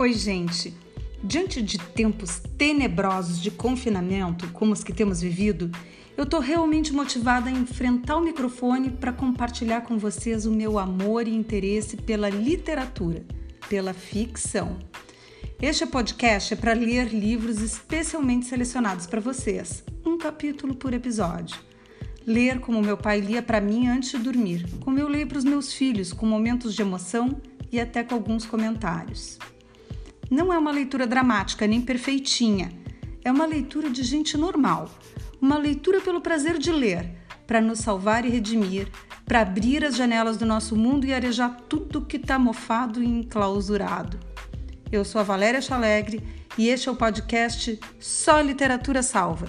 Oi, gente! Diante de tempos tenebrosos de confinamento, como os que temos vivido, eu estou realmente motivada a enfrentar o microfone para compartilhar com vocês o meu amor e interesse pela literatura, pela ficção. Este podcast é para ler livros especialmente selecionados para vocês, um capítulo por episódio. Ler como meu pai lia para mim antes de dormir, como eu leio para os meus filhos, com momentos de emoção e até com alguns comentários. Não é uma leitura dramática nem perfeitinha. É uma leitura de gente normal. Uma leitura pelo prazer de ler, para nos salvar e redimir, para abrir as janelas do nosso mundo e arejar tudo que está mofado e enclausurado. Eu sou a Valéria Chalegre e este é o podcast Só Literatura Salva.